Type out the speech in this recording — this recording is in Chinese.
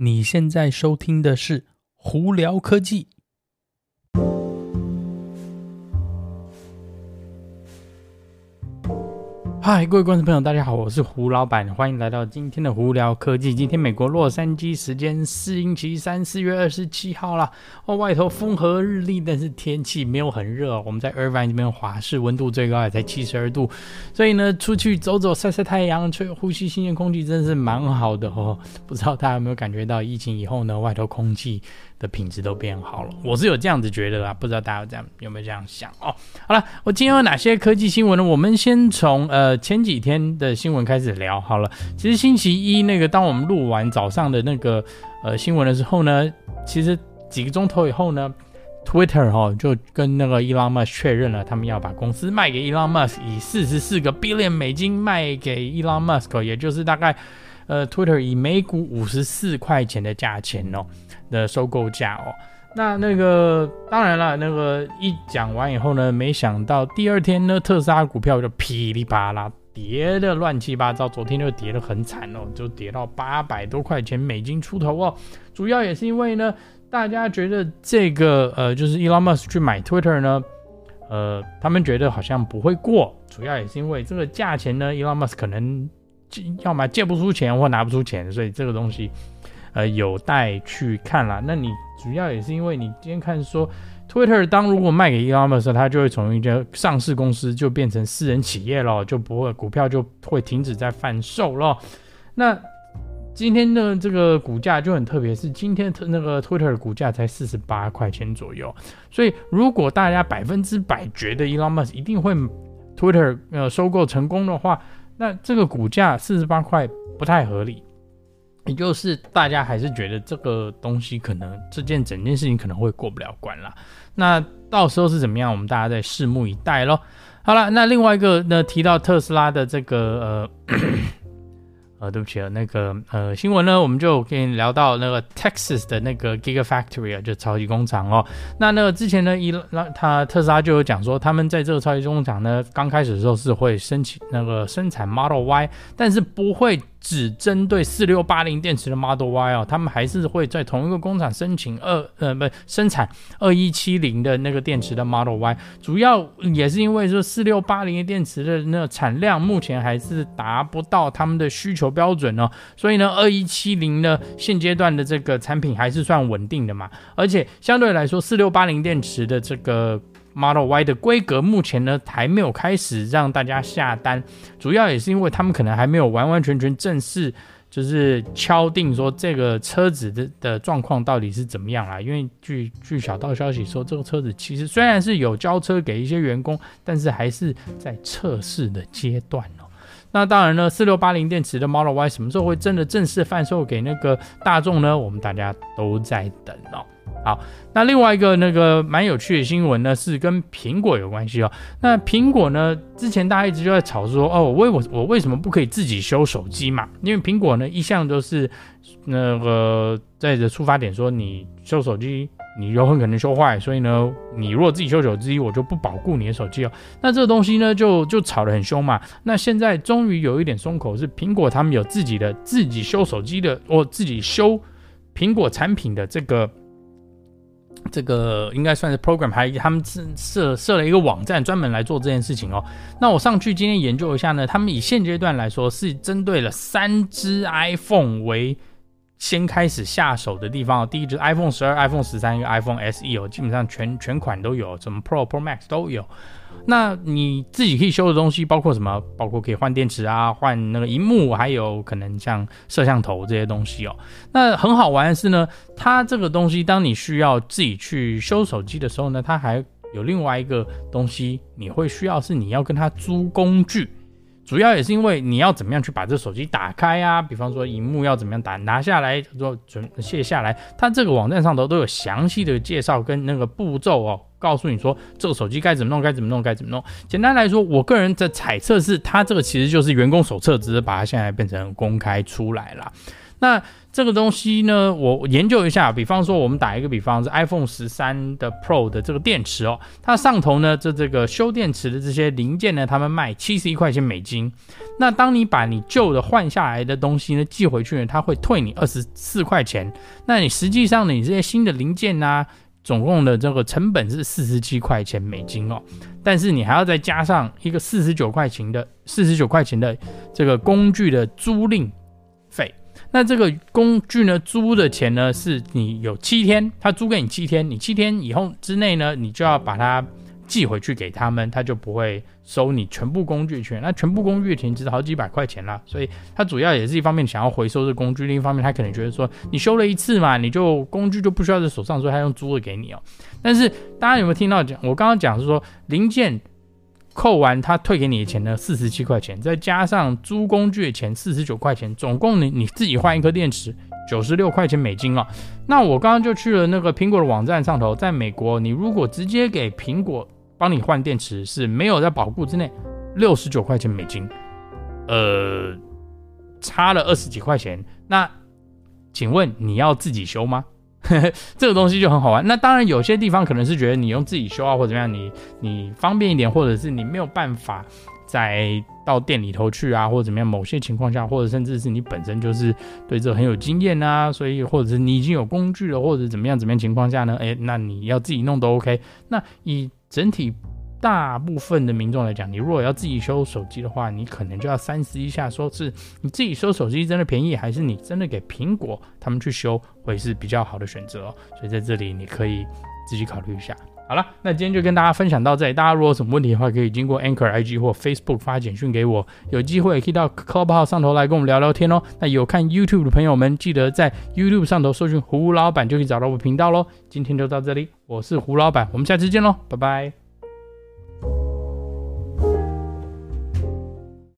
你现在收听的是胡聊科技。嗨，各位观众朋友，大家好，我是胡老板，欢迎来到今天的胡聊科技。今天美国洛杉矶时间四星期三，四月二十七号了。哦，外头风和日丽，但是天气没有很热。我们在 Irvine 这边华氏温度最高也才七十二度，所以呢，出去走走，晒晒太阳，吹呼吸新鲜空气，真的是蛮好的哦。不知道大家有没有感觉到，疫情以后呢，外头空气的品质都变好了，我是有这样子觉得啊，不知道大家有这样有没有这样想哦？好了，我今天有哪些科技新闻呢？我们先从呃前几天的新闻开始聊好了。其实星期一那个，当我们录完早上的那个呃新闻的时候呢，其实几个钟头以后呢，Twitter 哈、哦、就跟那个 Elon Musk 确认了，他们要把公司卖给 Elon Musk，以四十四个 billion 美金卖给 Elon Musk，也就是大概呃 Twitter 以每股五十四块钱的价钱哦。的收购价哦，那那个当然了，那个一讲完以后呢，没想到第二天呢，特斯拉股票就噼里啪啦跌得乱七八糟，昨天就跌得很惨哦，就跌到八百多块钱美金出头哦。主要也是因为呢，大家觉得这个呃，就是 Elon Musk 去买 Twitter 呢，呃，他们觉得好像不会过，主要也是因为这个价钱呢，Elon Musk 可能要么借不出钱或拿不出钱，所以这个东西。呃，有待去看啦。那你主要也是因为你今天看说，Twitter 当如果卖给 Elon Musk，它就会从一家上市公司就变成私人企业了，就不会股票就会停止在贩售了。那今天的这个股价就很特别，是今天特那个 Twitter 的股价才四十八块钱左右。所以如果大家百分之百觉得 Elon Musk 一定会 Twitter 呃收购成功的话，那这个股价四十八块不太合理。也就是大家还是觉得这个东西可能这件整件事情可能会过不了关了，那到时候是怎么样？我们大家再拭目以待喽。好了，那另外一个呢，提到特斯拉的这个呃。呃，对不起啊，那个呃新闻呢，我们就跟你聊到那个 Texas 的那个 Gigafactory 啊，就超级工厂哦。那那个之前呢，一那他特斯拉就有讲说，他们在这个超级工厂呢，刚开始的时候是会申请那个生产 Model Y，但是不会只针对四六八零电池的 Model Y 哦，他们还是会在同一个工厂申请二呃不生产二一七零的那个电池的 Model Y，主要也是因为说四六八零的电池的那个产量目前还是达不到他们的需求。标准哦，所以呢，二一七零呢，现阶段的这个产品还是算稳定的嘛，而且相对来说，四六八零电池的这个 Model Y 的规格，目前呢还没有开始让大家下单，主要也是因为他们可能还没有完完全全正式就是敲定说这个车子的的状况到底是怎么样啦，因为据据小道消息说，这个车子其实虽然是有交车给一些员工，但是还是在测试的阶段。那当然呢，四六八零电池的 Model Y 什么时候会真的正式贩售给那个大众呢？我们大家都在等哦。好，那另外一个那个蛮有趣的新闻呢，是跟苹果有关系哦。那苹果呢，之前大家一直就在吵说，哦，我为我我为什么不可以自己修手机嘛？因为苹果呢一向都是那个在的出发点说，你修手机。你有很可能修坏，所以呢，你如果自己修手机，我就不保护你的手机哦。那这个东西呢，就就吵得很凶嘛。那现在终于有一点松口，是苹果他们有自己的自己修手机的，或自己修苹果产品的这个这个应该算是 program，还他们设设设了一个网站专门来做这件事情哦。那我上去今天研究一下呢，他们以现阶段来说是针对了三只 iPhone 为。先开始下手的地方，第一就是 iPhone 十二、iPhone 十三、一个 iPhone SE 哦，基本上全全款都有，什么 Pro、Pro Max 都有。那你自己可以修的东西包括什么？包括可以换电池啊，换那个荧幕，还有可能像摄像头这些东西哦。那很好玩的是呢，它这个东西当你需要自己去修手机的时候呢，它还有另外一个东西，你会需要是你要跟它租工具。主要也是因为你要怎么样去把这手机打开啊？比方说，荧幕要怎么样打拿下来，做准卸下来，它这个网站上头都有详细的介绍跟那个步骤哦，告诉你说这个手机该怎么弄，该怎么弄，该怎么弄。简单来说，我个人的猜测是，它这个其实就是员工手册，只是把它现在变成公开出来了。那这个东西呢，我研究一下，比方说我们打一个比方是 iPhone 十三的 Pro 的这个电池哦，它上头呢，这这个修电池的这些零件呢，他们卖七十一块钱美金。那当你把你旧的换下来的东西呢寄回去呢，它会退你二十四块钱。那你实际上呢，你这些新的零件啊，总共的这个成本是四十七块钱美金哦。但是你还要再加上一个四十九块钱的四十九块钱的这个工具的租赁费。那这个工具呢，租的钱呢，是你有七天，他租给你七天，你七天以后之内呢，你就要把它寄回去给他们，他就不会收你全部工具钱。那全部工具钱其实好几百块钱啦，所以他主要也是一方面想要回收这工具，另一方面他可能觉得说你修了一次嘛，你就工具就不需要在手上，所以他用租的给你哦。但是大家有没有听到讲？我刚刚讲是说零件。扣完他退给你的钱呢，四十七块钱，再加上租工具的钱四十九块钱，总共你你自己换一颗电池九十六块钱美金哦。那我刚刚就去了那个苹果的网站上头，在美国，你如果直接给苹果帮你换电池，是没有在保固之内，六十九块钱美金，呃，差了二十几块钱。那请问你要自己修吗？这个东西就很好玩。那当然，有些地方可能是觉得你用自己修啊，或者怎么样，你你方便一点，或者是你没有办法再到店里头去啊，或者怎么样。某些情况下，或者甚至是你本身就是对这很有经验啊，所以或者是你已经有工具了，或者怎么样怎么样情况下呢？哎，那你要自己弄都 OK。那以整体。大部分的民众来讲，你如果要自己修手机的话，你可能就要三思一下，说是你自己修手机真的便宜，还是你真的给苹果他们去修会是比较好的选择。所以在这里你可以自己考虑一下。好了，那今天就跟大家分享到这里。大家如果有什么问题的话，可以经过 Anchor IG 或 Facebook 发简讯给我。有机会也可以到 Clubhouse 上头来跟我们聊聊天哦。那有看 YouTube 的朋友们，记得在 YouTube 上头搜寻胡老板，就可以找到我频道喽。今天就到这里，我是胡老板，我们下次见喽，拜拜。